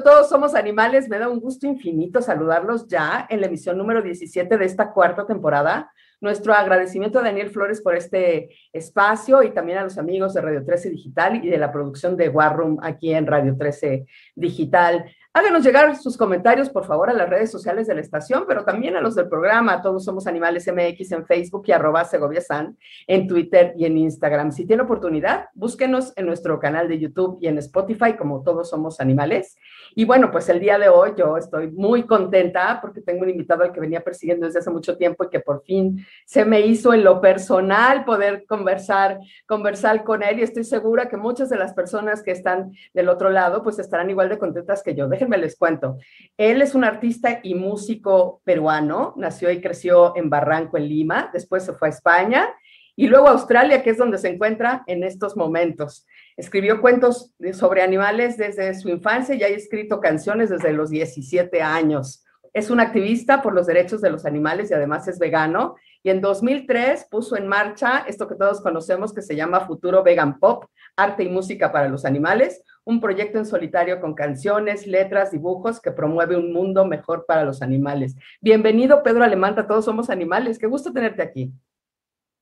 Todos Somos Animales? Me da un gusto infinito saludarlos ya en la emisión número 17 de esta cuarta temporada. Nuestro agradecimiento a Daniel Flores por este espacio y también a los amigos de Radio 13 Digital y de la producción de War Room aquí en Radio 13 Digital. Háganos llegar sus comentarios, por favor, a las redes sociales de la estación, pero también a los del programa. Todos somos Animales MX en Facebook y arroba Segovia San en Twitter y en Instagram. Si tiene oportunidad, búsquenos en nuestro canal de YouTube y en Spotify como Todos Somos Animales. Y bueno, pues el día de hoy yo estoy muy contenta porque tengo un invitado al que venía persiguiendo desde hace mucho tiempo y que por fin se me hizo en lo personal poder conversar, conversar con él y estoy segura que muchas de las personas que están del otro lado pues estarán igual de contentas que yo déjenme les cuento. Él es un artista y músico peruano, nació y creció en Barranco, en Lima, después se fue a España y luego a Australia, que es donde se encuentra en estos momentos. Escribió cuentos sobre animales desde su infancia y ha escrito canciones desde los 17 años. Es un activista por los derechos de los animales y además es vegano. Y en 2003 puso en marcha esto que todos conocemos que se llama Futuro Vegan Pop, Arte y Música para los Animales, un proyecto en solitario con canciones, letras, dibujos que promueve un mundo mejor para los animales. Bienvenido, Pedro Alemanta, todos somos animales. Qué gusto tenerte aquí.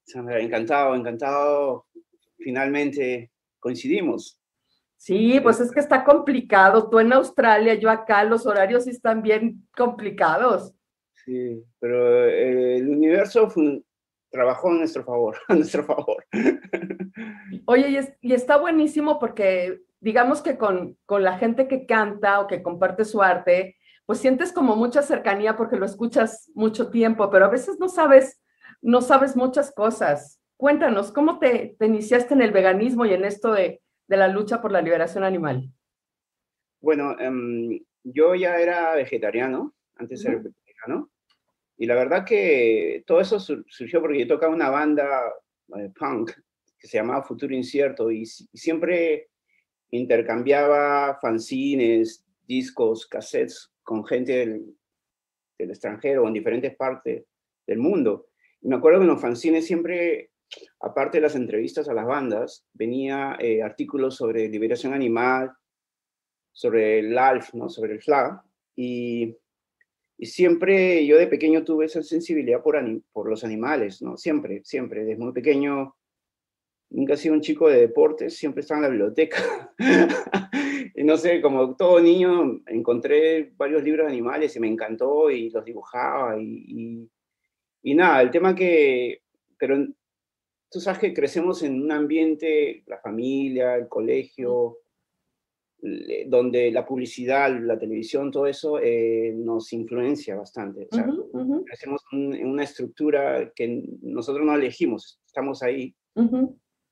Sandra, encantado, encantado. Finalmente coincidimos. Sí, pues es que está complicado. Tú en Australia, yo acá, los horarios están bien complicados. Sí, pero eh, el universo trabajó en nuestro favor, a nuestro favor. Oye, y, está buenísimo porque digamos que con, con la gente que canta o que comparte su arte, pues sientes como mucha cercanía porque lo escuchas mucho tiempo, pero a veces no sabes, no sabes muchas cosas. Cuéntanos, ¿cómo te, iniciaste en el veganismo y en esto de, de, la lucha por la liberación animal? Bueno, em, yo ya era vegetariano antes de ser vegano. Y la verdad que todo eso surgió porque yo tocaba una banda eh, punk que se llamaba Futuro Incierto y, siempre intercambiaba fanzines, discos, cassettes con gente del, del, extranjero en diferentes partes del mundo. Y me acuerdo que en los fanzines siempre, aparte de las entrevistas a las bandas, venía eh, artículos sobre liberación animal, sobre el ALF, ¿no? sobre el FLAG. Y, y, siempre yo de pequeño tuve esa sensibilidad por, por los animales, ¿no? Siempre, siempre, desde muy pequeño nunca he sido un chico de deportes, siempre estaba en la biblioteca. y no sé, como todo niño, encontré varios libros de animales y me encantó y los dibujaba y, y, nada, el tema que, pero tú sabes que crecemos en un ambiente, la familia, el colegio, donde la publicidad, la televisión, todo eso eh, nos influencia bastante. O sea, Crecemos en una estructura que nosotros no elegimos, estamos ahí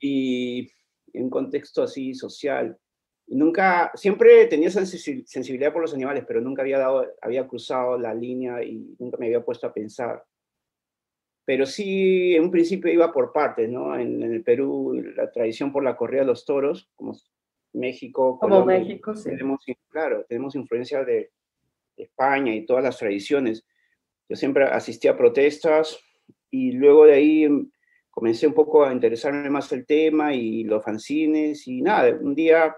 y en un contexto así social. nunca, siempre tenía sensibilidad por los animales, pero nunca había, dado, había cruzado la línea y nunca me había puesto a pensar. Pero sí, en un principio iba por partes, ¿no? En, el Perú, la tradición por la corrida de los toros, como México. Como México, sí. Tenemos, claro, tenemos influencia de, de España y todas las tradiciones. Yo siempre asistí a protestas y luego de ahí comencé un poco a interesarme más el tema y los fanzines y nada, un día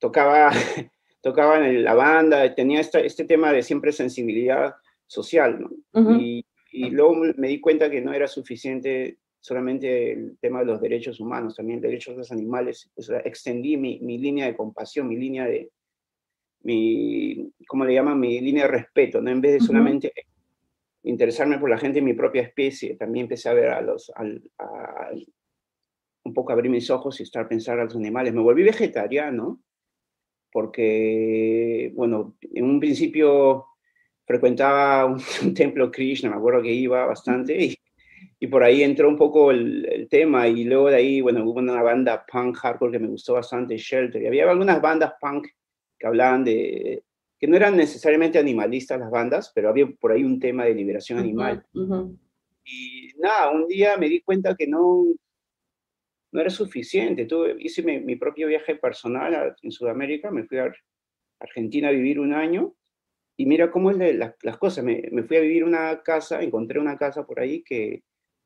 tocaba, tocaba en la banda, tenía este tema de siempre sensibilidad social, ¿no? y, y, luego me di cuenta que no era suficiente solamente el tema de los derechos humanos, también derechos de los animales, o sea, extendí mi, mi línea de compasión, mi línea de, mi, ¿cómo le llaman? Mi línea de respeto, ¿no? En vez de solamente interesarme por la gente de mi propia especie, también empecé a ver a los, un poco abrir mis ojos y estar a pensar a los animales. Me volví vegetariano porque, bueno, en un principio frecuentaba un, templo Krishna, me acuerdo que iba bastante y, y por ahí entró un poco el, el, tema. Y luego de ahí, bueno, hubo una banda punk hardcore que me gustó bastante, Shelter, y había algunas bandas punk que hablaban de, que no eran necesariamente animalistas las bandas, pero había por ahí un tema de liberación animal. Y nada, un día me di cuenta que no, no era suficiente. Tuve, hice mi, propio viaje personal en Sudamérica, me fui a Argentina a vivir un año y mira cómo es las cosas. Me, me, fui a vivir una casa, encontré una casa por ahí que,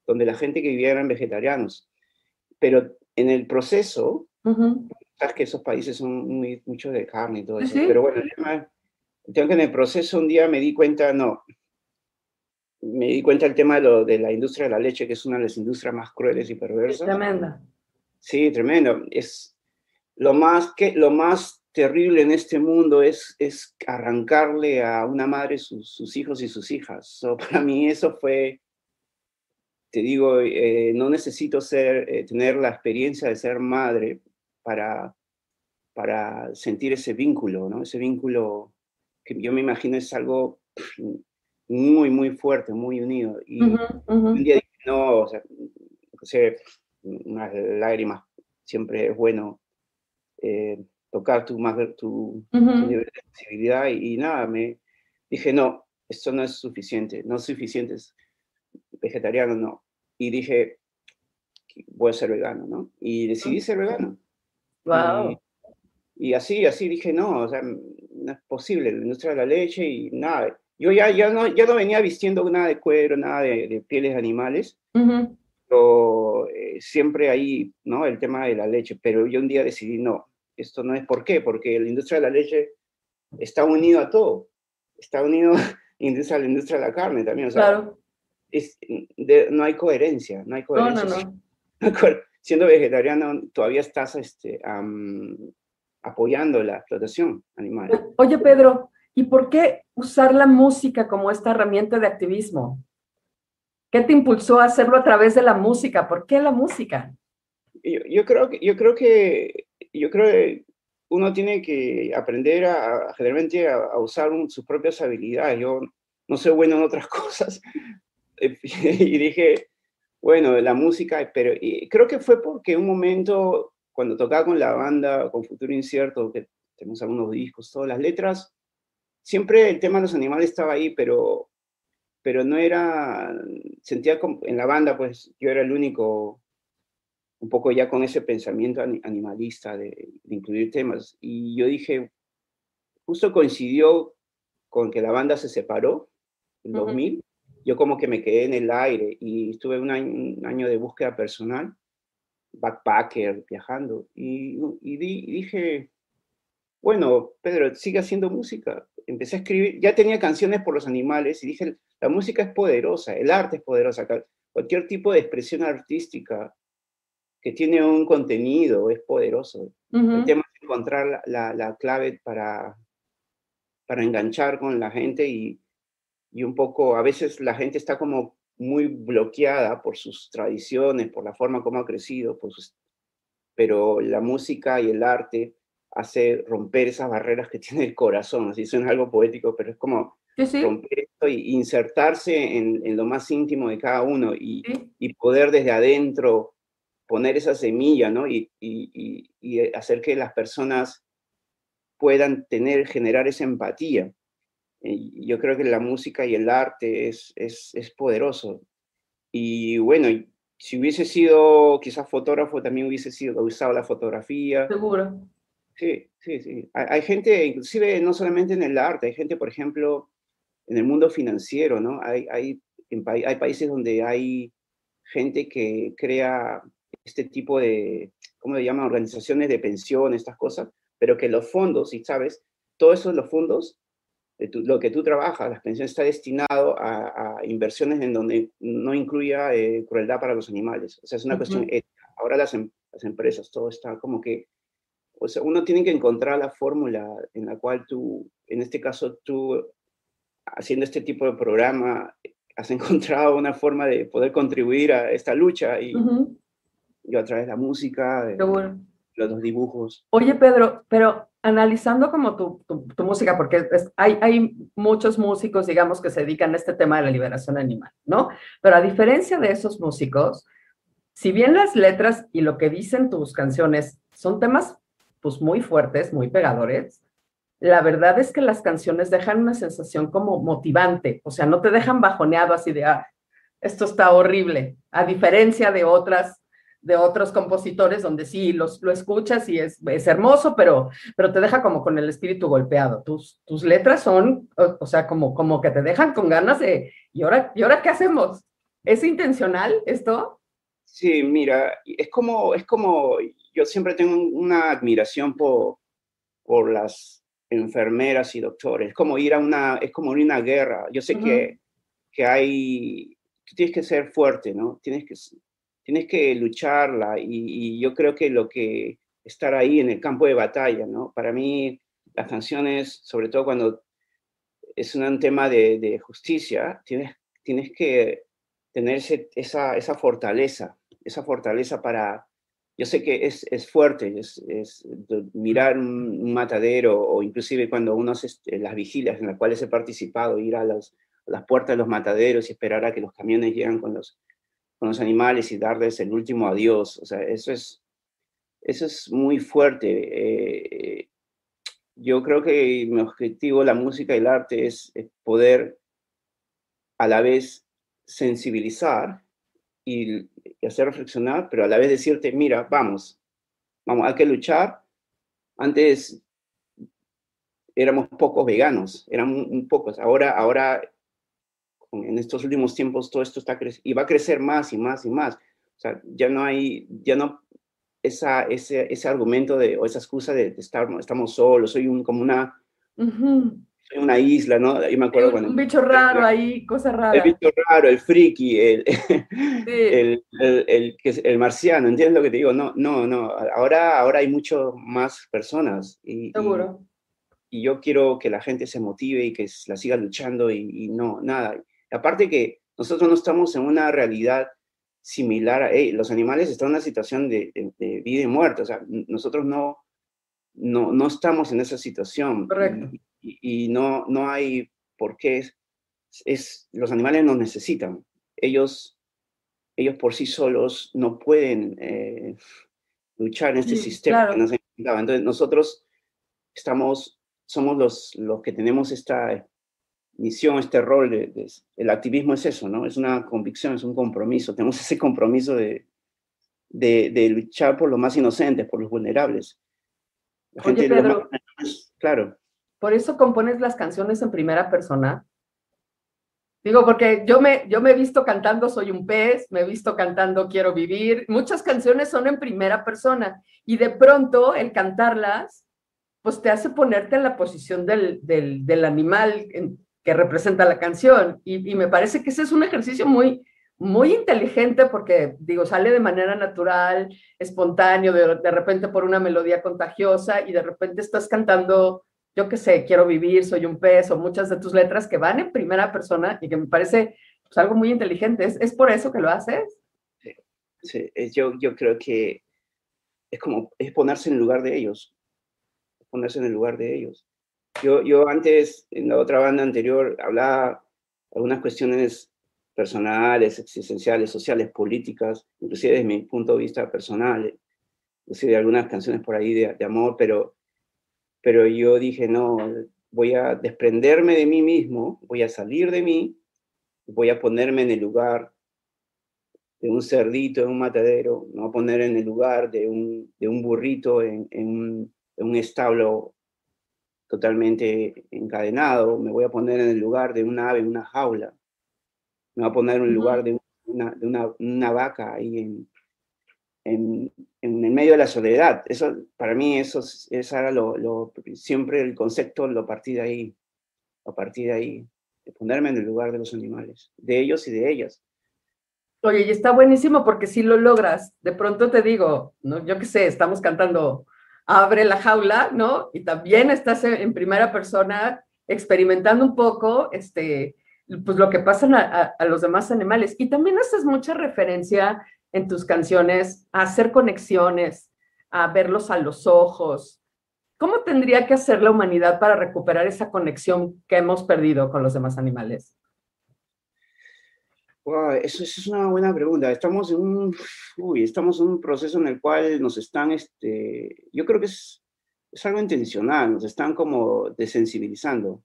donde la gente que vivía eran vegetarianos. Pero en el proceso, sabes que esos países son muy, muchos de carne y todo eso. Pero bueno, el tema, tengo que en el proceso un día me di cuenta, no, me di cuenta el tema de, lo, de la industria de la leche, que es una de las industrias más crueles y perversas. tremenda. Sí, tremendo. Es lo más, que, lo más terrible en este mundo es, es arrancarle a una madre sus, sus hijos y sus hijas. para mí eso fue, te digo, eh, no necesito ser, eh, tener la experiencia de ser madre para, para sentir ese vínculo, ¿no? Ese vínculo que yo me imagino es algo muy, muy fuerte, muy unido. Y un día dije, no, o sea, unas lágrimas, siempre es bueno eh, tocar tu, tu, tu, nivel de sensibilidad y, nada, me dije, no, esto no es suficiente, no es suficiente, es vegetariano, no. Y dije, voy a ser vegano, ¿no? Y decidí ser vegano. Wow. Y, así, así dije, no, o sea, no es posible, la industria de la leche y nada. Yo ya, ya, no, ya no venía vistiendo nada de cuero, nada de, pieles de animales, pero eh, siempre ahí, ¿no? El tema de la leche, pero yo un día decidí, no, esto no es por qué, porque la industria de la leche está unido a todo, está unido a la industria de la carne también, o sea, claro. es, no hay coherencia, no hay coherencia. No, no, no. Siendo vegetariano todavía estás este, apoyando la explotación animal. Oye, Pedro, ¿y por qué usar la música como esta herramienta de activismo? ¿Qué te impulsó a hacerlo a través de la música? ¿Por qué la música? Yo, creo, que, yo creo que yo creo que uno tiene que aprender a, generalmente a, usar sus propias habilidades. Yo no soy bueno en otras cosas. y dije, bueno, la música, pero creo que fue porque un momento, cuando tocaba con la banda, con Futuro Incierto, que tenemos algunos discos, todas las letras, siempre el tema de los animales estaba ahí, pero, pero no era, sentía como, en la banda, pues yo era el único un poco ya con ese pensamiento animalista de, incluir temas. Y yo dije, justo coincidió con que la banda se separó en 2000, yo como que me quedé en el aire y estuve un año, de búsqueda personal, backpacker, viajando, y, y, dije, bueno, Pedro, sigue haciendo música. Empecé a escribir, ya tenía canciones por los animales y dije, la música es poderosa, el arte es poderosa, cualquier tipo de expresión artística que tiene un contenido, es poderoso. El tema es encontrar la, la, clave para, para enganchar con la gente y, y, un poco, a veces la gente está como muy bloqueada por sus tradiciones, por la forma como ha crecido, por sus, pero la música y el arte hace romper esas barreras que tiene el corazón, así suena algo poético, pero es como romper esto y insertarse en, en, lo más íntimo de cada uno y, y poder desde adentro poner esa semilla, ¿no? Y, hacer que las personas puedan tener, generar esa empatía. Yo creo que la música y el arte es, es, poderoso. Y bueno, si hubiese sido quizás fotógrafo, también hubiese sido, usado la fotografía. Seguro. Sí, sí, sí. Hay, gente, inclusive no solamente en el arte, hay gente, por ejemplo, en el mundo financiero, ¿no? Hay, hay, hay países donde hay gente que crea este tipo de, ¿cómo le llaman? Organizaciones de pensiones, estas cosas, pero que los fondos, y sabes, todos esos los fondos, de lo que tú trabajas, las pensiones está destinado a, inversiones en donde no incluya eh, crueldad para los animales. O sea, es una cuestión ética. Ahora las, em, las, empresas, todo está como que, o sea, uno tiene que encontrar la fórmula en la cual tú, en este caso tú, haciendo este tipo de programa, has encontrado una forma de poder contribuir a esta lucha y, yo a través de la música, de los dibujos. Oye, Pedro, pero analizando como tu, tu, música, porque hay, hay muchos músicos, digamos, que se dedican a este tema de la liberación animal, ¿no? Pero a diferencia de esos músicos, si bien las letras y lo que dicen tus canciones son temas pues muy fuertes, muy pegadores, la verdad es que las canciones dejan una sensación como motivante, o sea, no te dejan bajoneado así de, ah, esto está horrible, a diferencia de otras de otros compositores donde sí los, lo escuchas y es, es, hermoso, pero, pero te deja como con el espíritu golpeado. Tus, tus letras son, o, sea, como, como que te dejan con ganas de, ¿y ahora, ¿y ahora qué hacemos? ¿Es intencional esto? Sí, mira, es como, es como, yo siempre tengo una admiración por, por las enfermeras y doctores. Es como ir a una, es como ir a una guerra. Yo sé que, que hay, tienes que ser fuerte, ¿no? Tienes que, tienes que lucharla y, yo creo que lo que estar ahí en el campo de batalla, ¿no? Para mí las canciones, sobre todo cuando es un tema de, justicia, tienes, tienes que tener esa, esa fortaleza, esa fortaleza para, yo sé que es, es fuerte, es, mirar un, matadero o inclusive cuando uno hace este, las vigilias en las cuales he participado, ir a, los, a, las puertas de los mataderos y esperar a que los camiones lleguen con los, con los animales y darles el último adiós. O sea, eso es, eso es muy fuerte. Eh, yo creo que mi objetivo, la música y el arte, es, poder a la vez sensibilizar y, hacer reflexionar, pero a la vez decirte, mira, vamos, vamos, hay que luchar. Antes éramos pocos veganos, eran pocos. Ahora, ahora, en estos últimos tiempos, todo esto está creciendo y va a crecer más y más y más. O sea, ya no hay, ya no esa, ese, ese argumento de, o esa excusa de, estar, estamos solos, soy un, como una, una isla, ¿no? Yo me acuerdo cuando... Un bicho raro ahí, cosa rara. El bicho raro, el friki, el, el, el, el, marciano, ¿entiendes lo que te digo? No, no, no, ahora, ahora hay mucho más personas. Y, Seguro. Y, yo quiero que la gente se motive y que la siga luchando y, no, nada. Aparte que nosotros no estamos en una realidad similar a... los animales están en una situación de, de, vida y muerte, o sea, nosotros no, no, no estamos en esa situación. Correcto y, no, no hay por qué. Es, los animales nos necesitan. Ellos, ellos por sí solos no pueden eh, luchar en este sistema que nos Entonces nosotros estamos, somos los, los que tenemos esta misión, este rol. De, el activismo es eso, ¿no? Es una convicción, es un compromiso. Tenemos ese compromiso de, de, de luchar por los más inocentes, por los vulnerables. La gente Pedro, claro. Por eso compones las canciones en primera persona. Digo, porque yo me, yo me he visto cantando Soy un pez, me he visto cantando Quiero vivir. Muchas canciones son en primera persona y de pronto el cantarlas, pues te hace ponerte en la posición del, del, del animal que representa la canción. Y, me parece que ese es un ejercicio muy, muy inteligente porque, digo, sale de manera natural, espontáneo, de, de repente por una melodía contagiosa y de repente estás cantando yo qué sé, quiero vivir, soy un pez, o muchas de tus letras que van en primera persona y que me parece pues, algo muy inteligente. ¿Es, por eso que lo haces? Sí. Yo, yo creo que es como, es ponerse en el lugar de ellos, ponerse en el lugar de ellos. Yo, yo antes, en la otra banda anterior, hablaba algunas cuestiones personales, existenciales, sociales, políticas, inclusive desde mi punto de vista personal, inclusive algunas canciones por ahí de, amor, pero pero yo dije, no, voy a desprenderme de mí mismo, voy a salir de mí, voy a ponerme en el lugar de un cerdito en un matadero, me voy a poner en el lugar de un, de un burrito en, un, establo totalmente encadenado, me voy a poner en el lugar de un ave en una jaula, me voy a poner en el lugar de una, de una, una vaca ahí en, en, en, el medio de la soledad. Eso, para mí, eso, eso era lo, lo, siempre el concepto lo partí de ahí, a partir de ahí, de ponerme en el lugar de los animales, de ellos y de ellas. Oye, y está buenísimo porque si lo logras, de pronto te digo, ¿no? yo qué sé, estamos cantando Abre la jaula, ¿no? Y también estás en, primera persona experimentando un poco, este, pues lo que pasa a, a, los demás animales. Y también haces mucha referencia en tus canciones a hacer conexiones, a verlos a los ojos. ¿Cómo tendría que hacer la humanidad para recuperar esa conexión que hemos perdido con los demás animales? Eso, es una buena pregunta. Estamos en un, estamos en un proceso en el cual nos están, este, yo creo que es, es algo intencional, nos están como desensibilizando.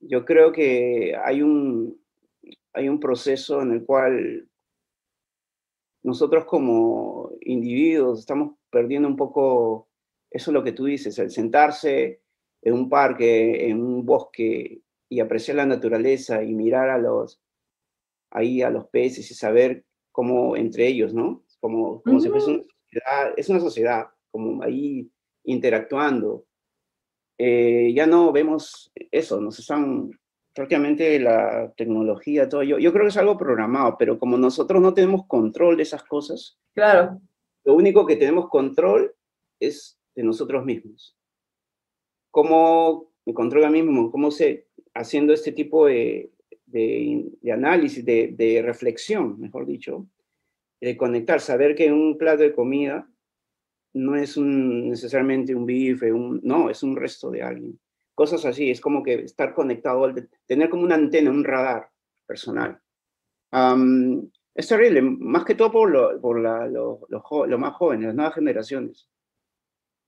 Yo creo que hay un, hay un proceso en el cual nosotros como individuos estamos perdiendo un poco, eso es lo que tú dices, el sentarse en un parque, en un bosque y apreciar la naturaleza y mirar a los, ahí a los peces y saber cómo entre ellos, ¿no? Como, como si fuese sociedad, es una sociedad como ahí interactuando. Eh, ya no vemos eso, nos están prácticamente la tecnología, todo. Yo, yo creo que es algo programado, pero como nosotros no tenemos control de esas cosas, claro. lo único que tenemos control es de nosotros mismos. ¿Cómo me controlo a mí mismo? ¿Cómo sé, haciendo este tipo de, de, de análisis, de, de, reflexión, mejor dicho, de conectar, saber que un plato de comida no es un, necesariamente un bife, un, no, es un resto de alguien cosas así, es como que estar conectado, tener como una antena, un radar personal. es terrible, más que todo por, lo, por la, los más jóvenes, las nuevas generaciones.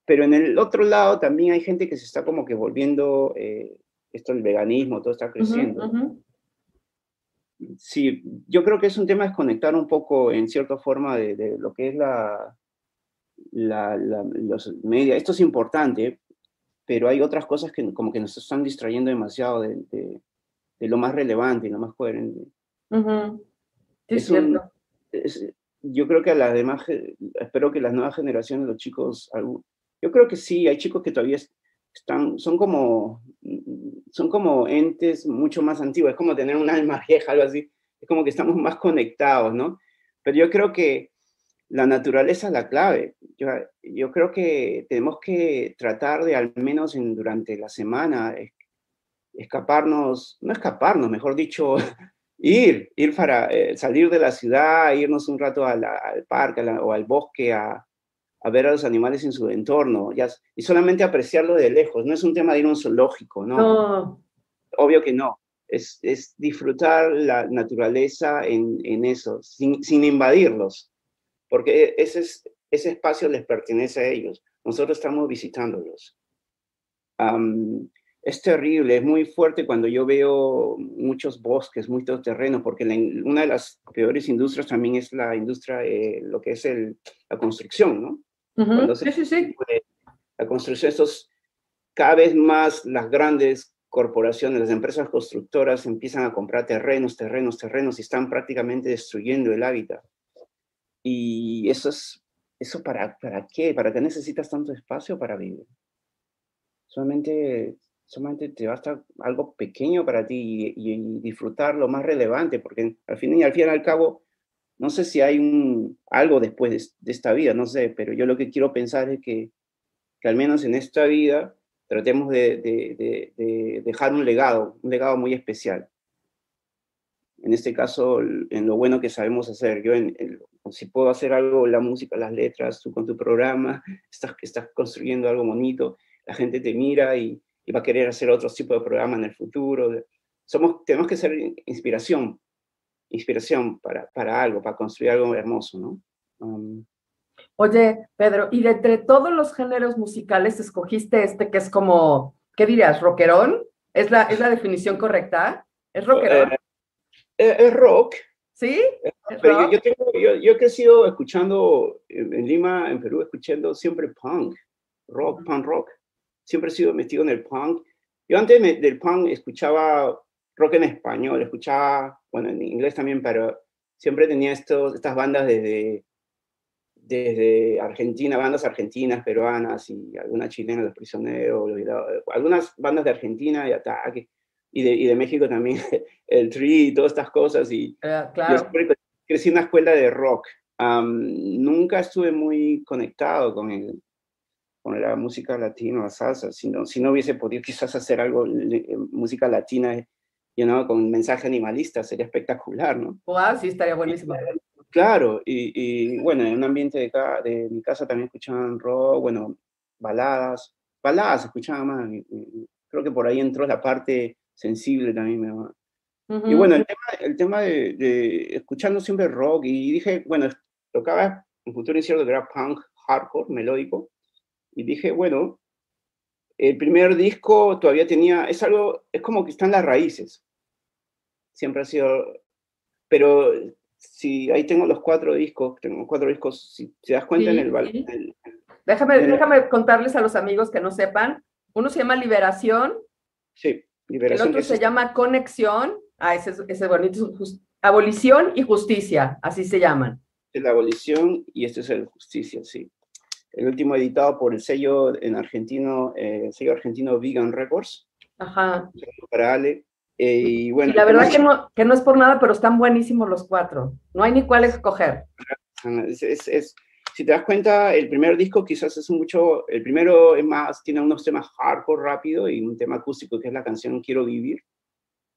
Pero en el otro lado también hay gente que se está como que volviendo, eh, esto el veganismo, todo está creciendo. Sí, yo creo que es un tema desconectar un poco en cierta forma de, de lo que es la, la, los media. Esto es importante pero hay otras cosas que como que nos están distrayendo demasiado de, de, lo más relevante y lo más coherente. es, cierto. yo creo que a las demás, espero que las nuevas generaciones, los chicos, yo creo que sí, hay chicos que todavía están, son como, son como entes mucho más antiguos, es como tener un alma vieja, algo así, es como que estamos más conectados, ¿no? Pero yo creo que la naturaleza es la clave. Yo, yo, creo que tenemos que tratar de al menos en, durante la semana escaparnos, no escaparnos, mejor dicho, ir, ir para eh, salir de la ciudad, irnos un rato al parque o al bosque a, a, ver a los animales en su entorno ya, y solamente apreciarlo de lejos. No es un tema de ir a un zoológico, ¿no? no. Obvio que no. Es, es disfrutar la naturaleza en, en eso, sin, sin invadirlos porque ese, ese espacio les pertenece a ellos. Nosotros estamos visitándolos. es terrible, es muy fuerte cuando yo veo muchos bosques, muchos terrenos, porque una de las peores industrias también es la industria, eh, lo que es el, la construcción, ¿no? Sí, sí, sí. La construcción, estos, cada vez más las grandes corporaciones, las empresas constructoras empiezan a comprar terrenos, terrenos, terrenos y están prácticamente destruyendo el hábitat. Y eso es, ¿eso para, para qué? ¿Para qué necesitas tanto espacio para vivir? Solamente, solamente te basta algo pequeño para ti y, disfrutar lo más relevante, porque al fin y al fin y al cabo, no sé si hay algo después de, esta vida, no sé, pero yo lo que quiero pensar es que, al menos en esta vida tratemos de, de, de, dejar un legado, un legado muy especial. En este caso, en lo bueno que sabemos hacer. Yo en, en, si puedo hacer algo, la música, las letras, tú con tu programa, estás, construyendo algo bonito, la gente te mira y, va a querer hacer otro tipo de programa en el futuro. Somos, tenemos que ser inspiración, inspiración para, para algo, para construir algo hermoso, ¿no? Um, Oye, Pedro, y de entre todos los géneros musicales escogiste este que es como, ¿qué dirías? ¿Rockerón? ¿Es la, es la definición correcta? ¿Es rockerón? Eh, eh, es rock, ¿Sí? Pero yo, tengo, yo, yo, he crecido escuchando en, Lima, en Perú, escuchando siempre punk, rock, punk rock. Siempre he sido metido en el punk. Yo antes del punk escuchaba rock en español, escuchaba, bueno, en inglés también, pero siempre tenía estos, estas bandas desde, desde Argentina, bandas argentinas, peruanas y algunas chilenas, Los Prisioneros, algunas bandas de Argentina y Ataque y de, y de México también, el Tree y todas estas cosas. Y, uh, claro. crecí en una escuela de rock. Um, nunca estuve muy conectado con, el, con la música latina, la salsa. Si no, si no hubiese podido quizás hacer algo, música latina, you know, con mensaje animalista, sería espectacular, ¿no? Wow, sí, estaría buenísimo. Claro, y, y, bueno, en un ambiente de, de mi casa también escuchaban rock, bueno, baladas, baladas escuchaban más. creo que por ahí entró la parte sensible también me va. Y bueno, el tema, el tema de, de, escuchando siempre rock y dije, bueno, tocaba un futuro incierto que era punk, hardcore, melódico. Y dije, bueno, el primer disco todavía tenía, es algo, es como que están las raíces. Siempre ha sido, pero si ahí tengo los cuatro discos, tengo cuatro discos, si te das cuenta en, el, déjame, déjame contarles a los amigos que no sepan. Uno se llama Liberación. Sí el otro se llama Conexión. Ah, ese, ese bonito. Abolición y justicia, así se llaman. es La Abolición y este es el Justicia, sí. El último editado por el sello en argentino, eh, el sello argentino Vegan Records. Ajá. Para Ale. Eh, y bueno, la verdad que no, que no es por nada, pero están buenísimos los cuatro. No hay ni cuál escoger. Es, es, si te das cuenta, el primer disco quizás es mucho, el primero es más, tiene unos temas hardcore rápido y un tema acústico que es la canción Quiero Vivir.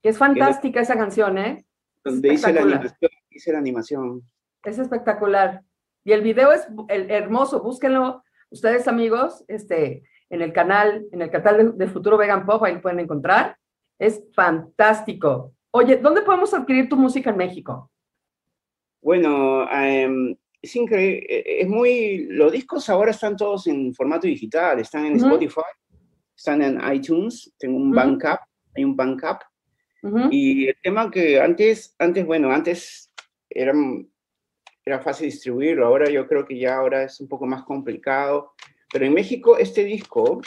Que es fantástica esa canción, ¿eh? Donde hice la, animación, hice la animación. Es espectacular. Y el video es hermoso, búsquenlo ustedes amigos, este, en el canal, en el canal de, Futuro Vegan Pop, ahí lo pueden encontrar. Es fantástico. Oye, ¿dónde podemos adquirir tu música en México? Bueno, em, es increíble, e, es muy, los discos ahora están todos en formato digital, están en Spotify, están en iTunes, tengo un Bandcamp, hay un Bandcamp, y el tema que antes, antes, bueno, antes era, era fácil distribuirlo, ahora yo creo que ya ahora es un poco más complicado, pero en México este disco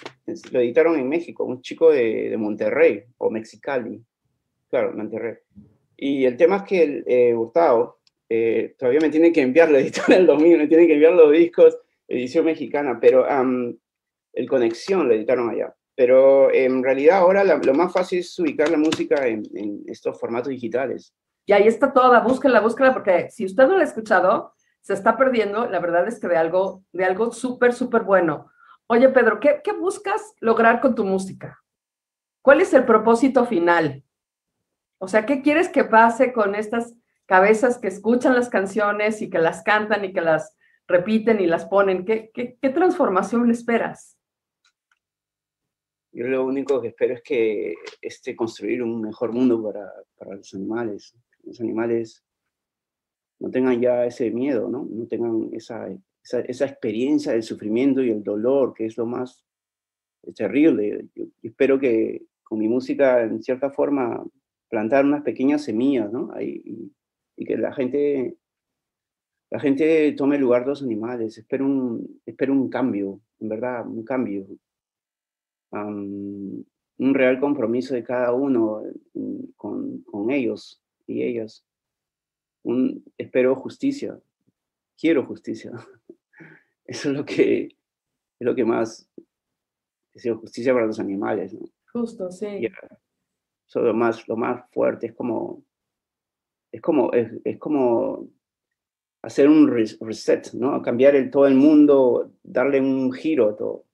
lo editaron en México, un chico de, de Monterrey o Mexicali, claro, Monterrey. Y el tema es que el, eh, Gustavo eh, todavía me tiene que enviar la editora del 2000, me tiene que enviar los discos, edición mexicana, pero el Conexión lo editaron allá. Pero en realidad ahora lo más fácil es ubicar la música en, estos formatos digitales. Y ahí está toda, búsquenla, búsquenla, porque si usted no la ha escuchado, se está perdiendo, la verdad es que de algo, de algo súper, súper bueno. Oye, Pedro, ¿qué, ¿qué buscas lograr con tu música? ¿Cuál es el propósito final? O sea, ¿qué quieres que pase con estas cabezas que escuchan las canciones y que las cantan y que las repiten y las ponen? ¿Qué, qué, qué transformación esperas? Yo lo único que espero es que este, construir un mejor mundo para, para los animales. Los animales no tengan ya ese miedo, ¿no? No tengan esa, esa, experiencia del sufrimiento y el dolor, que es lo más terrible. Yo, espero que con mi música, en cierta forma, plantar unas pequeñas semillas, ¿no? Y, que la gente, la gente tome lugar de los animales. Espero un, espero un cambio, en verdad, un cambio un real compromiso de cada uno con, con ellos y ellas. Un, espero justicia, quiero justicia. Eso es lo que, es lo que más, deseo justicia para los animales. ¿no? Justo, sí. Eso lo más, lo más fuerte, es como, es como, es, es como hacer un reset, ¿no? Cambiar el, todo el mundo, darle un giro a todo.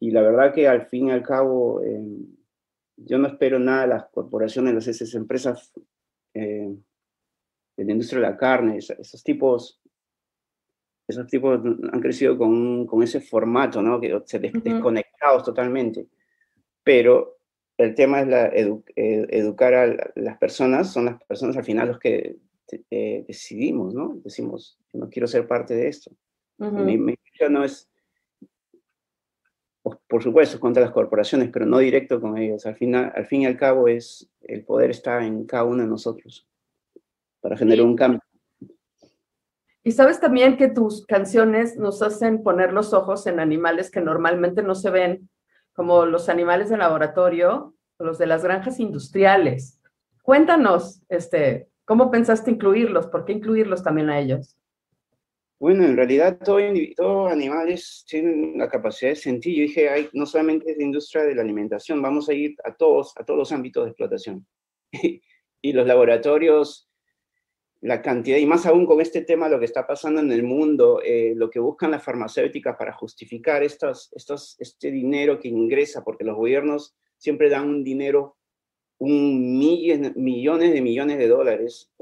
Y la verdad que al fin y al cabo, eh, yo no espero nada de las corporaciones, de esas empresas eh, de la industria de la carne, esos, tipos, esos tipos han crecido con, con ese formato, ¿no? Que se desconectados totalmente. Pero el tema es la eh, educar a las personas, son las personas al final los que decidimos, ¿no? Decimos, no quiero ser parte de esto. mi, mi, no es por supuesto, contra las corporaciones, pero no directo con ellos. Al, final, al fin y al cabo, es, el poder está en cada uno de nosotros para generar un cambio. Y sabes también que tus canciones nos hacen poner los ojos en animales que normalmente no se ven, como los animales de laboratorio o los de las granjas industriales. Cuéntanos, este, ¿cómo pensaste incluirlos? ¿Por qué incluirlos también a ellos? Bueno, en realidad todos todo animales tienen la capacidad de sentir. Yo dije, hay, no solamente es la industria de la alimentación, vamos a ir a todos, a todos los ámbitos de explotación. y los laboratorios, la cantidad, y más aún con este tema, lo que está pasando en el mundo, eh, lo que buscan las farmacéuticas para justificar estos, estos, este dinero que ingresa, porque los gobiernos siempre dan un dinero, un millones de millones de dólares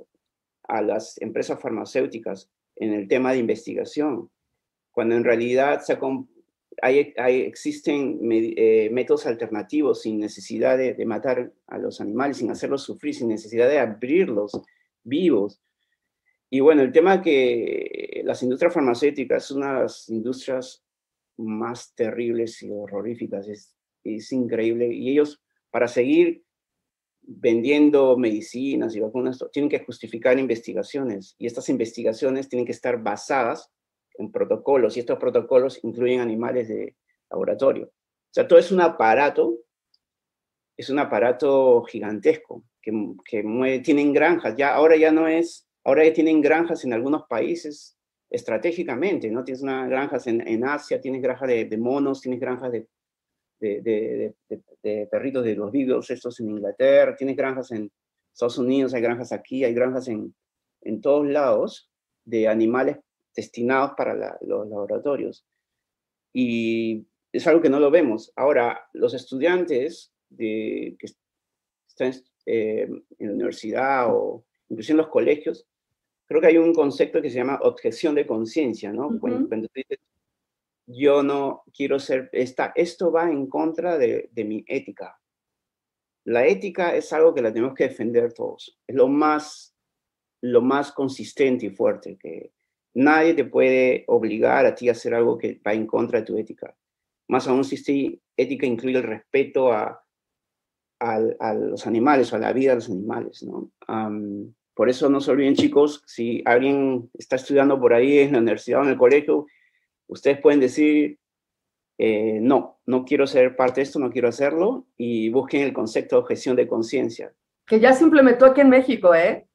a las empresas farmacéuticas en el tema de investigación, cuando en realidad hay, existen eh, métodos alternativos sin necesidad de, matar a los animales, sin hacerlos sufrir, sin necesidad de abrirlos vivos. Y bueno, el tema que las industrias farmacéuticas son las industrias más terribles y horroríficas, es, es increíble. Y ellos, para seguir vendiendo medicinas y vacunas, tienen que justificar investigaciones y estas investigaciones tienen que estar basadas en protocolos y estos protocolos incluyen animales de laboratorio. O sea, todo es un aparato, es un aparato gigantesco que, que tienen granjas, ya ahora ya no es Ahora ya tienen granjas en algunos países estratégicamente, ¿no? Tienes unas granjas en, en Asia, tienes granjas de, de, monos, tienes granjas de, de, de, perritos de los vivos, estos en Inglaterra, tienes granjas en Estados Unidos, hay granjas aquí, hay granjas en, en todos lados de animales destinados para los laboratorios. Y es algo que no lo vemos. Ahora, los estudiantes de, que están eh, en la universidad o incluso en los colegios, creo que hay un concepto que se llama objeción de conciencia, ¿no? cuando, dices, yo no quiero ser, esta, esto va en contra de, de, mi ética. La ética es algo que la tenemos que defender todos. Es lo más, lo más consistente y fuerte, que nadie te puede obligar a ti a hacer algo que va en contra de tu ética. Más aún si esta ética incluye el respeto a, a, los animales o a la vida de los animales, ¿no? Por eso no se olviden, chicos, si alguien está estudiando por ahí en la universidad o en el colegio, ustedes pueden decir, eh, no, no quiero ser parte de esto, no quiero hacerlo, y busquen el concepto de objeción de conciencia. Que ya se implementó aquí en México, ¿eh?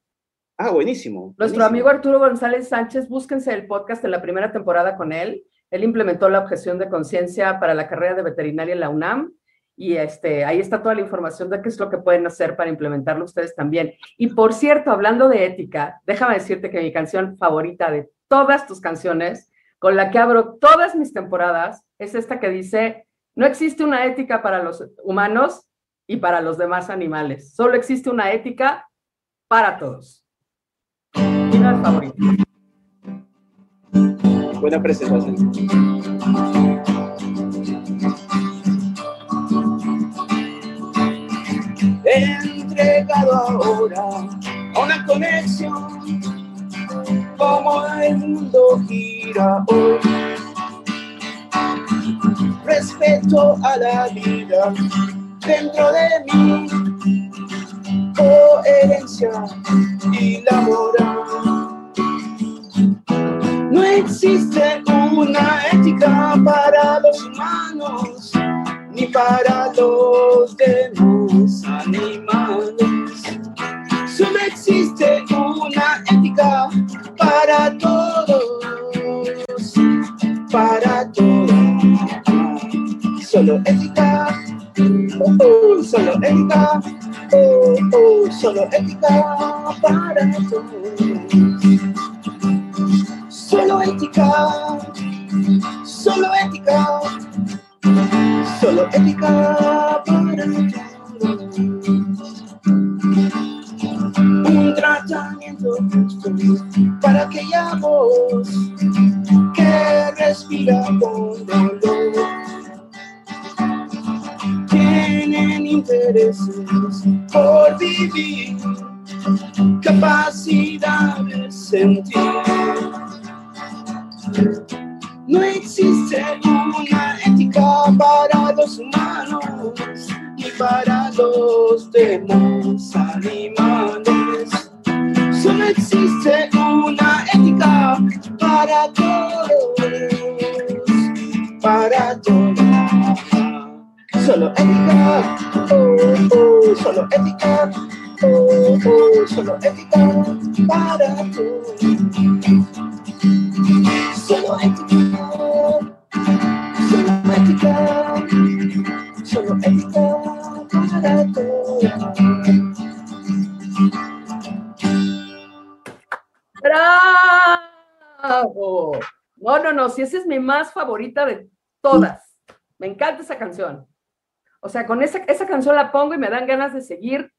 Ah, buenísimo. Nuestro amigo Arturo González Sánchez, búsquense el podcast de la primera temporada con él. Él implementó la objeción de conciencia para la carrera de veterinaria en la UNAM y este, ahí está toda la información de qué es lo que pueden hacer para implementarlo ustedes también. Y por cierto, hablando de ética, déjame decirte que mi canción favorita de todas tus canciones, con la que abro todas mis temporadas, es esta que dice, no existe una ética para los humanos y para los demás animales, solo existe una ética para todos. Mi favorita. Buena presentación. Entregado ahora a una conexión, como el mundo gira hoy. Respeto a la vida dentro de mí, coherencia y la moral. No existe una ética para los humanos ni para los demás animales. Solo ética, uh, solo ética, uh, solo ética para todos. Solo ética, solo ética solo ética para Un tratamiento justo para aquella voz que respira con dolor. Tienen intereses por vivir, capacidad de sentir. No existe una ética para los humanos y para los demás animales. Solo existe una ética para todos, para todos. Solo ética, oh, oh, solo ética, oh, solo ética para todos. Solo ética, solo ética, solo ética para todos. ¡Bravo! No, no, no, si esa es mi más favorita de todas. Me encanta esa canción. O sea, con esa, esa canción la pongo y me dan ganas de seguir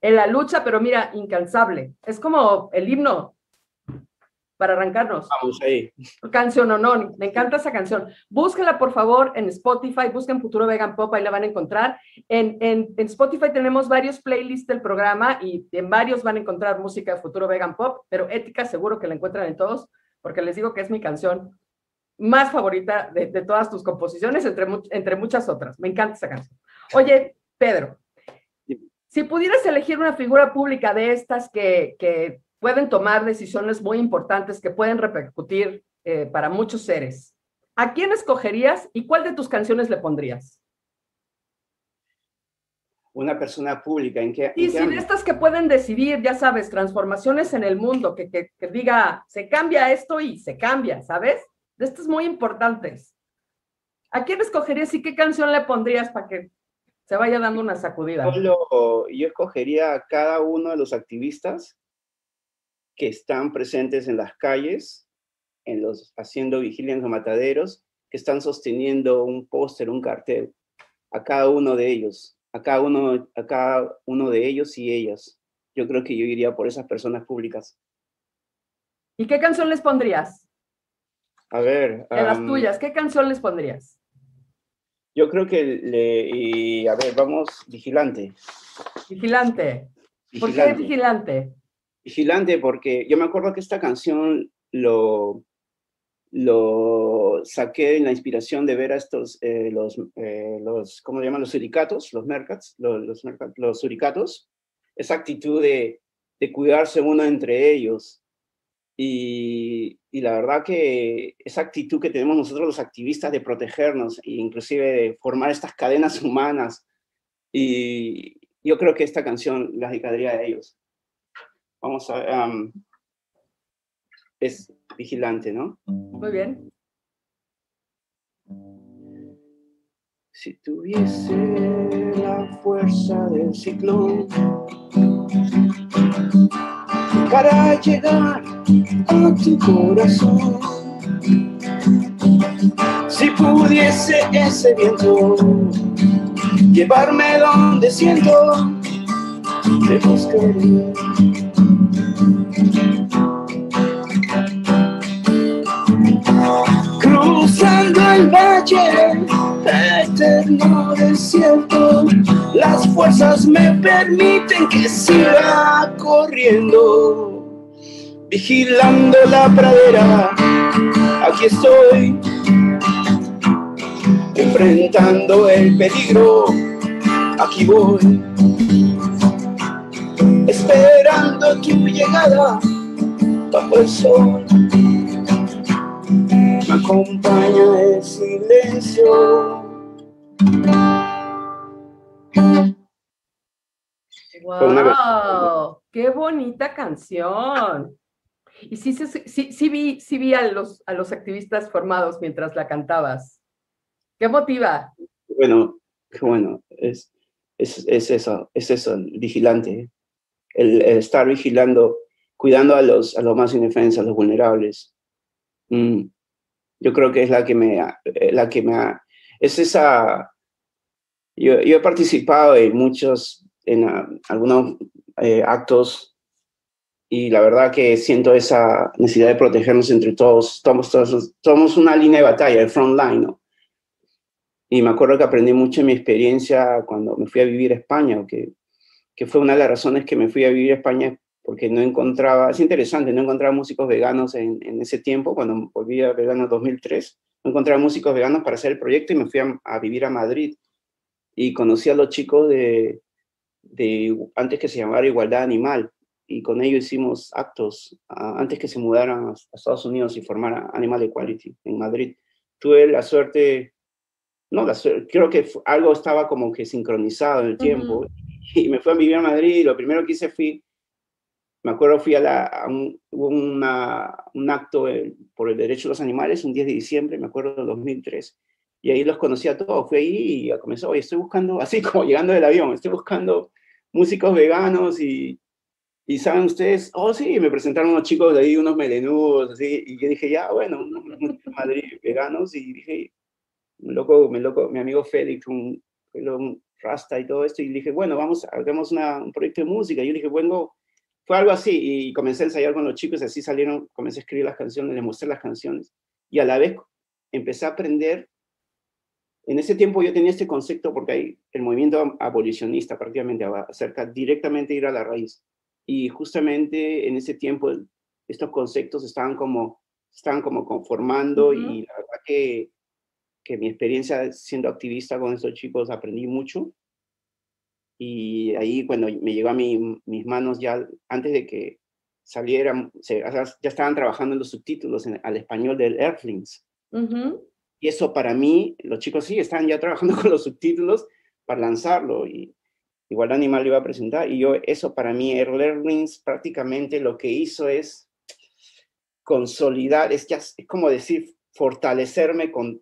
en la lucha, pero mira, incansable. Es como el himno para arrancarnos. Vamos ahí. Canción o no, me encanta esa canción. Búsquenla, por favor, en Spotify, busquen Futuro Vegan Pop, ahí la van a encontrar. En, en, en, Spotify tenemos varios playlists del programa y en varios van a encontrar música de Futuro Vegan Pop, pero Ética seguro que la encuentran en todos, porque les digo que es mi canción más favorita de, de todas tus composiciones, entre, entre muchas otras. Me encanta esa canción. Oye, Pedro, si pudieras elegir una figura pública de estas que, que pueden tomar decisiones muy importantes que pueden repercutir eh, para muchos seres. ¿A quién escogerías y cuál de tus canciones le pondrías? una persona pública. ¿En qué, y sí, de estas que pueden decidir, ya sabes, transformaciones en el mundo, que, que, que diga, se cambia esto y se cambia, ¿sabes? De estas muy importantes. ¿A quién escogerías y qué canción le pondrías para que se vaya dando una sacudida? Yo, escogería a cada uno de los activistas que están presentes en las calles, en los, haciendo vigilia en los mataderos, que están sosteniendo un póster, un cartel, a cada uno de ellos, a cada uno, a cada uno de ellos y ellas. Yo creo que yo iría por esas personas públicas. ¿Y qué canción les pondrías? A ver. De las am, tuyas, ¿qué canción les pondrías? Yo creo que, le, y, a ver, vamos, vigilante. Vigilante. ¿Por qué vigilante. vigilante? Vigilante, porque yo me acuerdo que esta canción lo, lo saqué en la inspiración de ver a estos, eh, los, eh, los, ¿cómo le llaman? Los suricatos, los mercats, los, los, mercat- los suricatos, esa actitud de, de cuidarse uno entre ellos. Y, y la verdad que esa actitud que tenemos nosotros los activistas de protegernos e inclusive de formar estas cadenas humanas, y yo creo que esta canción la dedicaría a ellos. Vamos a... am, es vigilante, ¿no? Muy bien. Si tuviese la fuerza del ciclón para llegar a tu corazón, si pudiese ese viento llevarme donde siento, te buscaría. Cruzando el valle eterno desierto, las fuerzas me permiten que siga corriendo, vigilando la pradera. Aquí estoy, enfrentando el peligro. Aquí voy, esperando tu llegada bajo el sol me acompaña el silencio. ¡Wow! ¡Qué bonita canción! Y sí, sí, sí, vi, sí vi a, los, a los activistas formados mientras la cantabas. ¡Qué motiva! Bueno, bueno, es, es, es eso, es eso, el vigilante, el, el estar vigilando, cuidando a los, a los más indefensos, a los vulnerables. Mm, yo creo que es la que me, eh, la que me ha, es esa, yo, yo he participado en muchos, en ah, algunos eh, actos y la verdad que siento esa necesidad de protegernos entre todos, somos, todos, somos una línea de batalla, el front line, ¿no? Y me acuerdo que aprendí mucho en mi experiencia cuando me fui a vivir a España, que, que fue una de las razones que me fui a vivir a España, porque no encontraba, es interesante, no encontraba músicos veganos en, en ese tiempo, cuando volví a vegano en 2003, no encontraba músicos veganos para hacer el proyecto y me fui a, a vivir a Madrid. Y conocí a los chicos de, de, antes que se llamara Igualdad Animal, y con ellos hicimos actos ah, antes que se mudaran a, a Estados Unidos y formaran Animal Equality en Madrid. Tuve la suerte no, la suerte, creo que fu- algo estaba como que sincronizado en el tiempo. Y me fui a vivir a Madrid y lo primero que hice fui, me acuerdo, fui a, la, a un, una, un acto eh, por el derecho de los animales, un 10 de diciembre, me acuerdo, de 2003. Y ahí los conocí a todos. Fui ahí y comenzó, oye, estoy buscando, así como llegando del avión, estoy buscando músicos veganos y, y saben ustedes, oh sí, me presentaron unos chicos de ahí, unos melenudos, así, y yo dije, ya, bueno, unos Madrid veganos, y dije, un loco, mi loco, mi amigo Félix, un, un rasta y todo esto, y dije, bueno, vamos, hagamos una, un proyecto de música. Y yo dije, bueno, fue algo así, y comencé a ensayar con los chicos, y así salieron, comencé a escribir las canciones, les mostré las canciones, y a la vez empecé a aprender. En ese tiempo yo tenía este concepto, porque hay el movimiento abolicionista prácticamente acerca directamente ir a la raíz. Y justamente en ese tiempo estos conceptos estaban como, estaban como conformando, uh -huh. y la verdad que que mi experiencia siendo activista con estos chicos aprendí mucho. Y ahí cuando me llegó a mi, mis manos ya, antes de que salieran, se, ya estaban trabajando en los subtítulos en, al español del Earthlings. Uh -huh. Y eso para mí, los chicos sí, estaban ya trabajando con los subtítulos para lanzarlo. Y, igual Animal iba a presentar, y yo, eso para mí, Air Learnings prácticamente lo que hizo es consolidar, es, ya, es como decir, fortalecerme con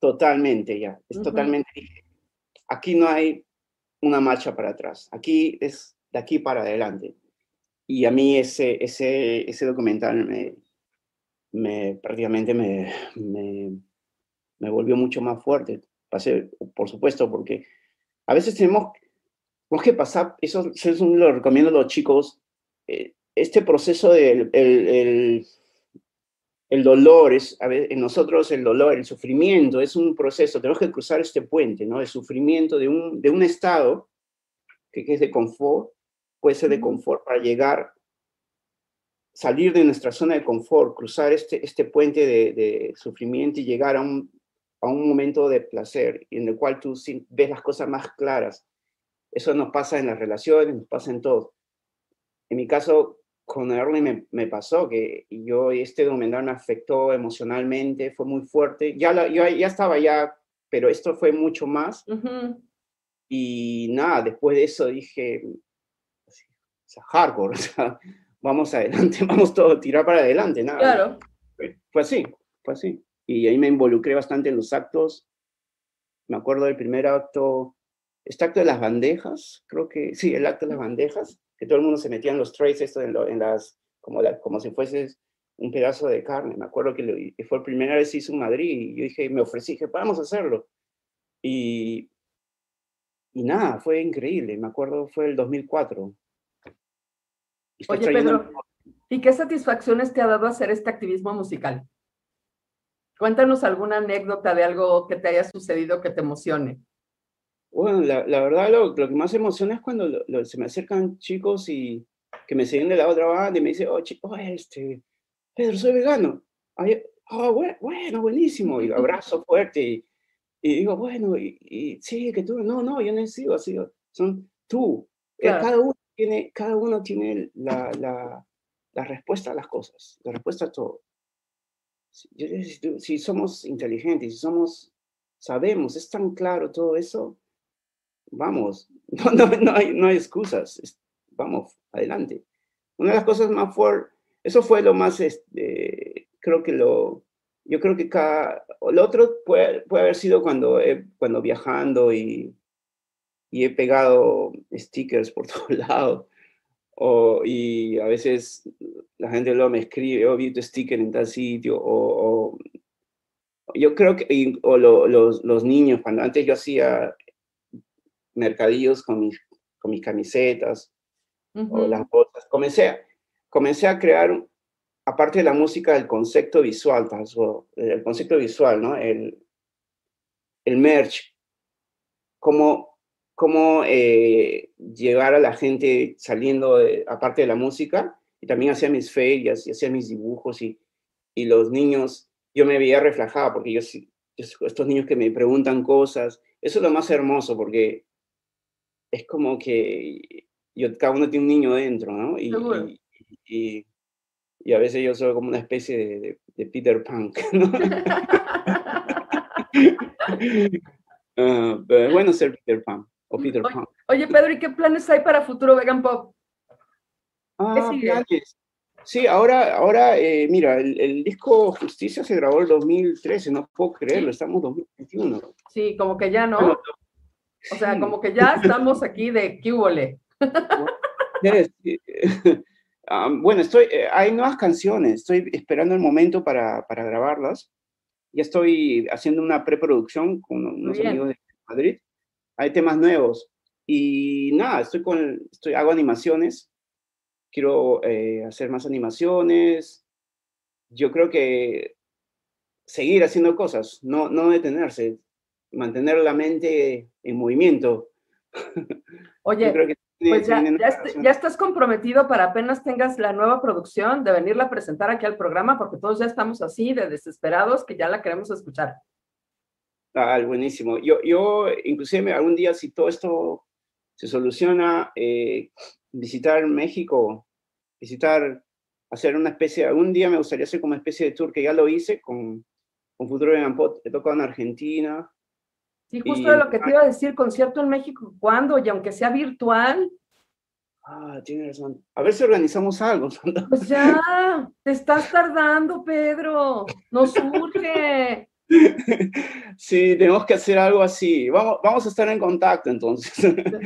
totalmente ya, es totalmente, aquí no hay una marcha para atrás, aquí es de aquí para adelante. Y a mí ese, ese, ese documental me, me prácticamente me, me, me volvió mucho más fuerte. Pasé, por supuesto, porque a veces tenemos, tenemos que pasar, eso, eso lo recomiendo a los chicos, eh, este proceso del el, el, dolor, es, a ver, en nosotros el dolor, el sufrimiento, es un proceso, tenemos que cruzar este puente, ¿no? El sufrimiento de un, de un estado que, que es de confort, puede ser de confort para llegar, salir de nuestra zona de confort, cruzar este, este puente de, de sufrimiento y llegar a un, a un momento de placer en el cual tú ves las cosas más claras. Eso nos pasa en las relaciones, nos pasa en todo. En mi caso, con Early me, me pasó que yo, este documental me afectó emocionalmente, fue muy fuerte. Ya, la, yo ya estaba ya, pero esto fue mucho más. Y nada, después de eso dije, o hardcore, o sea, vamos adelante, vamos todo, tirar para adelante, nada. Claro. Fue así, fue así y ahí me involucré bastante en los actos. Me acuerdo del primer acto, este acto de las bandejas, creo que, sí, el acto de las bandejas, que todo el mundo se metía en los trays, esto en, en las, como, la, como si fuese un pedazo de carne. Me acuerdo que, fue la primera vez que hice en Madrid y yo dije, me ofrecí, dije, vamos a hacerlo. Y, y nada, fue increíble. Me acuerdo, fue el 2004. Oye, Pedro, ¿y qué satisfacciones te ha dado hacer este activismo musical? Cuéntanos alguna anécdota de algo que te haya sucedido que te emocione. Bueno, la, la verdad lo, lo, que más emociona es cuando lo, se me acercan chicos y que me siguen de la otra banda y me dicen, oh, chico, este, Pedro, soy vegano. oh, bueno, bueno, buenísimo. Y lo abrazo fuerte y, y digo, bueno, y, y, sí, que tú, no, no, yo no he sido así, son tú. Eh, claro. Cada uno tiene, cada uno tiene la, la, la respuesta a las cosas, la respuesta a todo si, somos inteligentes, si somos, sabemos, es tan claro todo eso, vamos, no, no, no, hay, no hay excusas, vamos, adelante. Una de las cosas más fuertes, eso fue lo más, este, creo que lo, yo creo que cada, lo otro puede, puede haber sido cuando, cuando viajando y, y he pegado stickers por todos lados, o, y a veces la gente luego me escribe, oh, vi tu sticker en tal sitio, o, yo creo que, o los, los, niños, cuando antes yo hacía mercadillos con mis, con mis camisetas, o las botas, comencé, comencé a crear, aparte de la música, el concepto visual, el concepto visual, ¿no? El, el merch, como cómo eh, llevar a la gente saliendo, aparte de la música, y también hacía mis ferias y hacía mis dibujos y, y los niños, yo me veía reflejado porque yo, estos niños que me preguntan cosas, eso es lo más hermoso porque es como que yo, cada uno tiene un niño dentro, ¿no? Y, y, y, a veces yo soy como una especie de, de, Peter Pan, ¿no? uh, pero es bueno ser Peter Pan. Oye, Pedro, ¿y qué planes hay para futuro Vegan Pop? Ah, planes. Sí, ahora, ahora eh, mira, el, disco Justicia se grabó en 2013, no puedo creerlo, estamos en 2021. Sí, como que ya no. o sea, como que ya estamos aquí de Cúbole. Ah, bueno, estoy, eh, hay nuevas canciones, estoy esperando el momento para, para grabarlas. Ya estoy haciendo una preproducción con unos amigos de Madrid hay temas nuevos. Y nada, estoy con, estoy, hago animaciones, quiero eh, hacer más animaciones. Yo creo que seguir haciendo cosas, no, no detenerse, mantener la mente en movimiento. Oye, pues ya, ya, estás comprometido para apenas tengas la nueva producción de venirla a presentar aquí al programa, porque todos ya estamos así de desesperados que ya la queremos escuchar. Ah, buenísimo. Yo, yo, inclusive, algún día, si todo esto se soluciona, eh, visitar México, visitar, hacer una especie, algún día me gustaría hacer como una especie de tour, que ya lo hice con, con Futuro de Pot, he tocado en Argentina, Sí, justo de lo que te iba a decir, concierto en México, ¿cuándo? Y aunque sea virtual. Ah, tienes razón. A ver si organizamos algo. Pues ya, te estás tardando, Pedro. No surge. Sí, tenemos que hacer algo así. Vamos, vamos a estar en contacto entonces.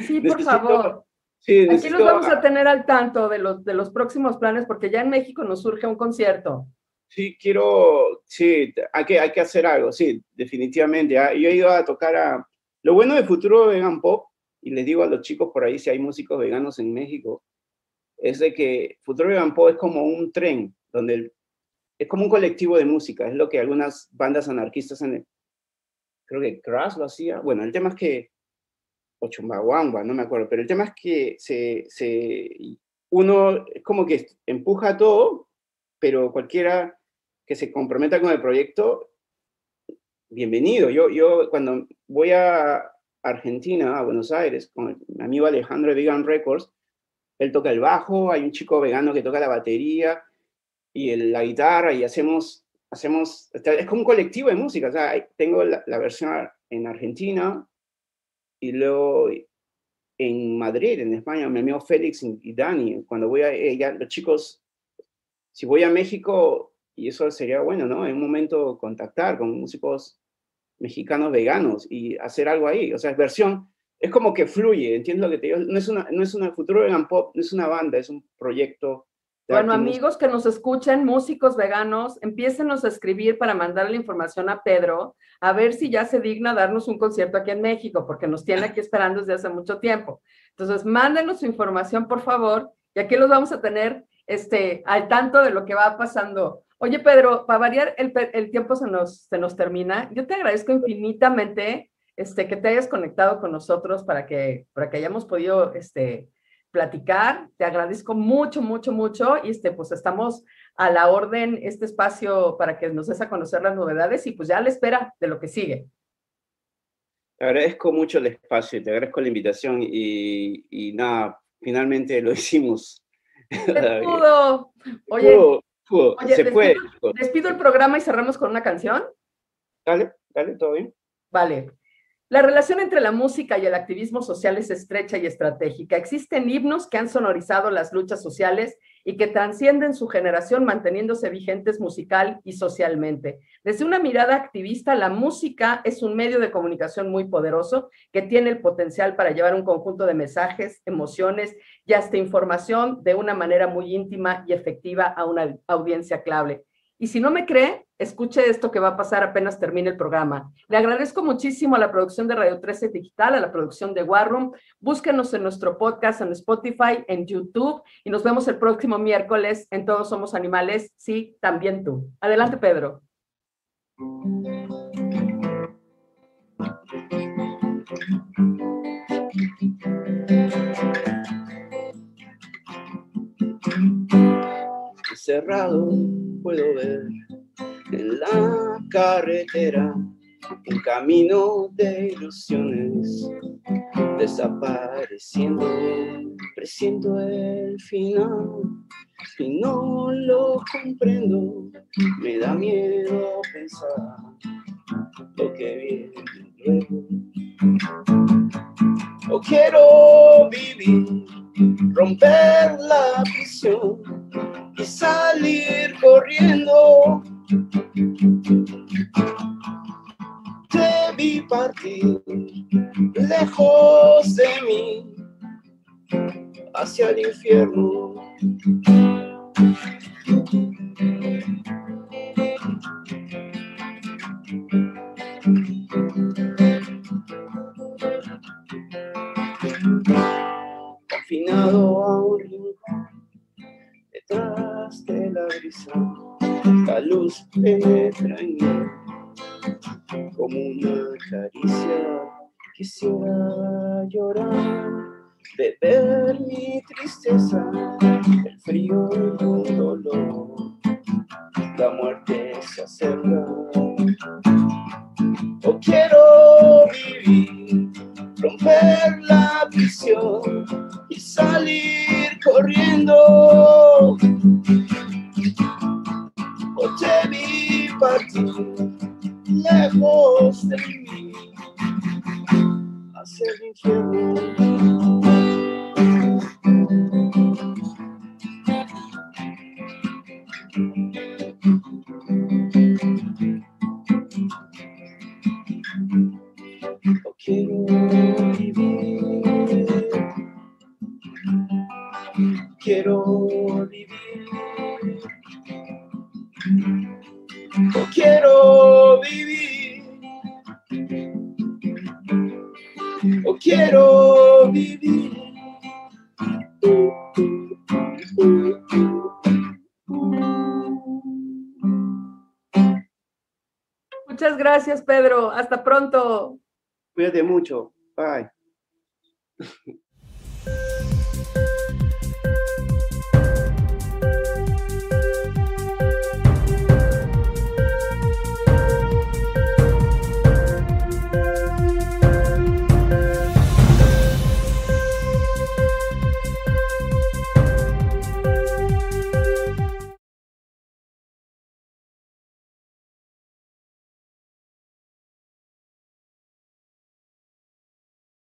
Sí, por favor. Sí, Aquí nos vamos a tener al tanto de los, de los próximos planes porque ya en México nos surge un concierto. Sí, quiero, sí, hay que, hay que hacer algo, sí, definitivamente. Ah, yo he ido a tocar a... Lo bueno de Futuro Vegan Pop, y les digo a los chicos por ahí si hay músicos veganos en México, es de que Futuro Vegan Pop es como un tren, donde es como un colectivo de música, es lo que algunas bandas anarquistas, en creo que Crash lo hacía. Bueno, el tema es que, o Chumbawamba, no me acuerdo, pero el tema es que se, se, uno es como que empuja todo, pero cualquiera que se comprometa con el proyecto, bienvenido. Yo, yo cuando voy a Argentina, a Buenos Aires, con mi amigo Alejandro de Vegan Records, él toca el bajo, hay un chico vegano que toca la batería y la guitarra y hacemos, hacemos, es como un colectivo de música, o sea, tengo la, versión en Argentina y luego en Madrid, en España, mi amigo Félix y Dani, cuando voy a ella, los chicos, si voy a México, y eso sería bueno, ¿no? En un momento contactar con músicos mexicanos veganos y hacer algo ahí. O sea, es versión, es como que fluye, entiendo lo que te digo. No es una, no es una futuro vegan pop, no es una banda, es un proyecto. Bueno, amigos que nos escuchen, músicos veganos, empieecenos a escribir para mandar la información a Pedro, a ver si ya se digna darnos un concierto aquí en México, porque nos tiene aquí esperando desde hace mucho tiempo. Entonces, mándenos su información, por favor, y aquí los vamos a tener este, al tanto de lo que va pasando Oye, Pedro, para variar, el, tiempo se nos, se nos termina. Yo te agradezco infinitamente este, que te hayas conectado con nosotros para que, para que hayamos podido este, platicar. Te agradezco mucho, mucho, mucho. Y este, pues estamos a la orden, este espacio para que nos des a conocer las novedades y pues ya a la espera de lo que sigue. Te agradezco mucho el espacio, te agradezco la invitación y, y nada, finalmente lo hicimos. Se pudo. Oye, se puede. Despido el programa y cerramos con una canción. Dale, dale, todo bien. Vale. La relación entre la música y el activismo social es estrecha y estratégica. Existen himnos que han sonorizado las luchas sociales y que transcienden su generación manteniéndose vigentes musical y socialmente. Desde una mirada activista, la música es un medio de comunicación muy poderoso que tiene el potencial para llevar un conjunto de mensajes, emociones y hasta información de una manera muy íntima y efectiva a una audiencia clave. Y si no me cree, escuche esto que va a pasar apenas termine el programa. Le agradezco muchísimo a la producción de Radio 13 Digital, a la producción de War Room. Búsquenos en nuestro podcast, en Spotify, en YouTube y nos vemos el próximo miércoles en Todos Somos Animales. Sí, también tú. Adelante, Pedro. Cerrado puedo ver en la carretera un camino de ilusiones desapareciendo, presiento el final y no lo comprendo, me da miedo pensar lo que viene luego. O quiero vivir, romper la prisión y salir corriendo. Te vi partir lejos de mí hacia el infierno. A un rincón detrás de la brisa, la luz penetra en mí como una caricia. Quisiera llorar, beber mi tristeza, el frío y un dolor. La muerte se acerca. O quiero vivir, romper la prisión y salir corriendo. Gracias, Pedro. Hasta pronto. Cuídate mucho. Bye.